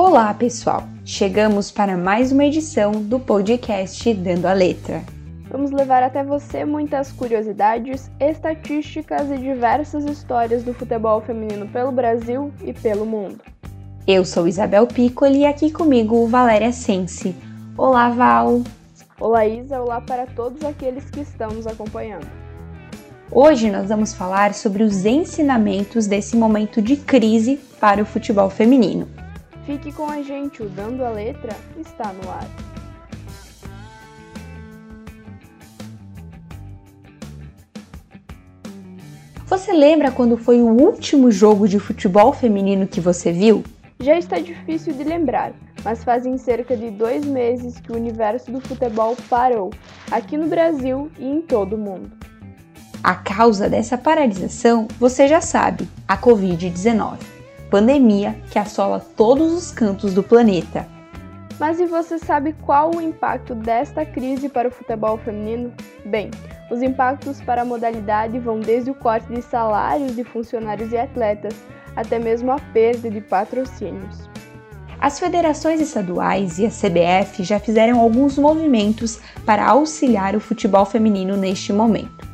Olá, pessoal! Chegamos para mais uma edição do podcast Dando a Letra. Vamos levar até você muitas curiosidades, estatísticas e diversas histórias do futebol feminino pelo Brasil e pelo mundo. Eu sou Isabel Piccoli e aqui comigo Valéria Sense. Olá, Val! Olá, Isa! Olá para todos aqueles que estão nos acompanhando. Hoje nós vamos falar sobre os ensinamentos desse momento de crise para o futebol feminino. Fique com a gente, o Dando a Letra está no ar. Você lembra quando foi o último jogo de futebol feminino que você viu? Já está difícil de lembrar, mas fazem cerca de dois meses que o universo do futebol parou, aqui no Brasil e em todo o mundo. A causa dessa paralisação você já sabe: a Covid-19, pandemia que assola todos os cantos do planeta. Mas e você sabe qual o impacto desta crise para o futebol feminino? Bem, os impactos para a modalidade vão desde o corte de salários de funcionários e atletas até mesmo a perda de patrocínios. As federações estaduais e a CBF já fizeram alguns movimentos para auxiliar o futebol feminino neste momento.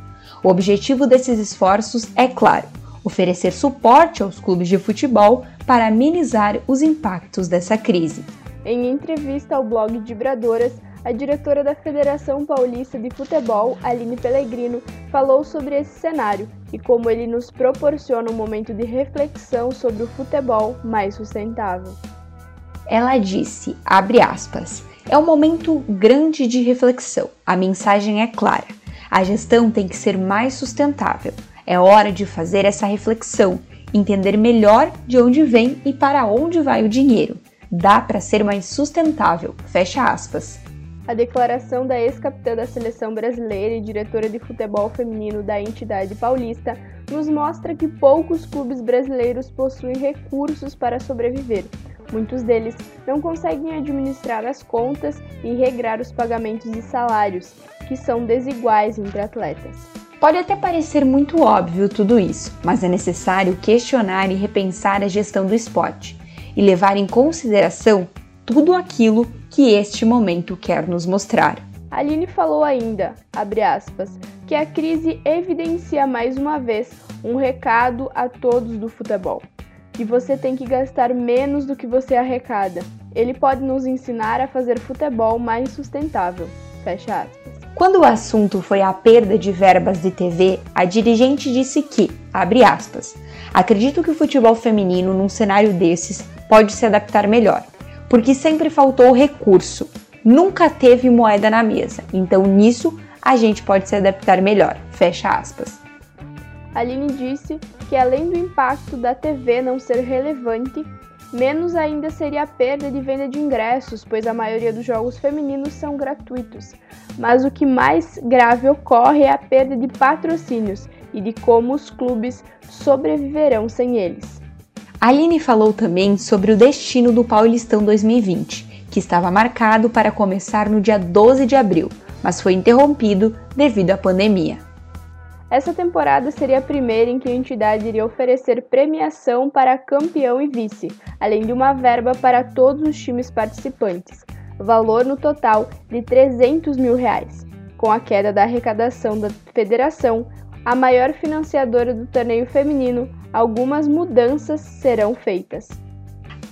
O objetivo desses esforços é claro: oferecer suporte aos clubes de futebol para amenizar os impactos dessa crise. Em entrevista ao blog Vibradoras, a diretora da Federação Paulista de Futebol, Aline Pellegrino, falou sobre esse cenário e como ele nos proporciona um momento de reflexão sobre o futebol mais sustentável. Ela disse, abre aspas, é um momento grande de reflexão. A mensagem é clara. A gestão tem que ser mais sustentável. É hora de fazer essa reflexão, entender melhor de onde vem e para onde vai o dinheiro dá para ser mais sustentável. Fecha aspas. A declaração da ex-capitã da seleção brasileira e diretora de futebol feminino da entidade paulista nos mostra que poucos clubes brasileiros possuem recursos para sobreviver. Muitos deles não conseguem administrar as contas e regrar os pagamentos de salários, que são desiguais entre atletas. Pode até parecer muito óbvio tudo isso, mas é necessário questionar e repensar a gestão do esporte e levar em consideração tudo aquilo que este momento quer nos mostrar. Aline falou ainda, aspas, que a crise evidencia mais uma vez um recado a todos do futebol, que você tem que gastar menos do que você arrecada. Ele pode nos ensinar a fazer futebol mais sustentável. Fecha aspas. Quando o assunto foi a perda de verbas de TV, a dirigente disse que, abre aspas, acredito que o futebol feminino num cenário desses pode se adaptar melhor, porque sempre faltou recurso, nunca teve moeda na mesa, então nisso a gente pode se adaptar melhor. Fecha aspas. Aline disse que além do impacto da TV não ser relevante, menos ainda seria a perda de venda de ingressos, pois a maioria dos jogos femininos são gratuitos. Mas o que mais grave ocorre é a perda de patrocínios e de como os clubes sobreviverão sem eles. Aline falou também sobre o destino do Paulistão 2020, que estava marcado para começar no dia 12 de abril, mas foi interrompido devido à pandemia. Essa temporada seria a primeira em que a entidade iria oferecer premiação para campeão e vice, além de uma verba para todos os times participantes, valor no total de 300 mil reais. Com a queda da arrecadação da federação, a maior financiadora do torneio feminino, algumas mudanças serão feitas.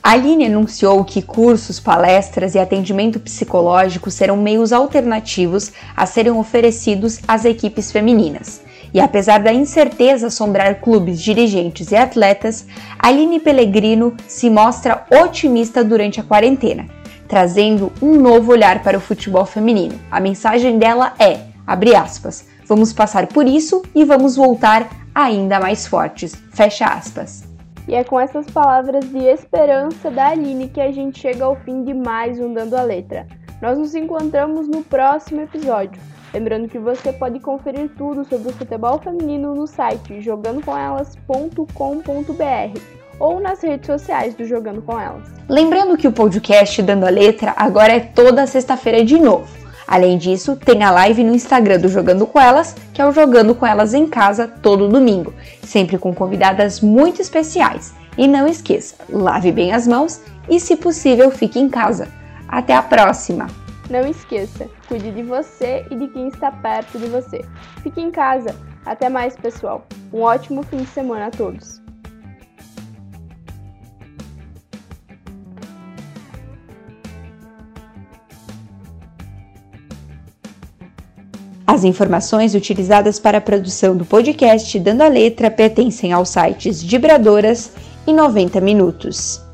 A Aline anunciou que cursos, palestras e atendimento psicológico serão meios alternativos a serem oferecidos às equipes femininas. E apesar da incerteza assombrar clubes, dirigentes e atletas, Aline Pellegrino se mostra otimista durante a quarentena, trazendo um novo olhar para o futebol feminino. A mensagem dela é, abre aspas, Vamos passar por isso e vamos voltar ainda mais fortes. Fecha aspas. E é com essas palavras de esperança da Aline que a gente chega ao fim de mais um Dando a Letra. Nós nos encontramos no próximo episódio. Lembrando que você pode conferir tudo sobre o futebol feminino no site jogandocomelas.com.br ou nas redes sociais do Jogando com Elas. Lembrando que o podcast Dando a Letra agora é toda sexta-feira de novo. Além disso, tem a live no Instagram do Jogando com Elas, que é o Jogando com Elas em Casa todo domingo, sempre com convidadas muito especiais. E não esqueça, lave bem as mãos e, se possível, fique em casa. Até a próxima! Não esqueça, cuide de você e de quem está perto de você. Fique em casa. Até mais, pessoal. Um ótimo fim de semana a todos. As informações utilizadas para a produção do podcast Dando a Letra pertencem aos sites Vibradoras e 90 Minutos.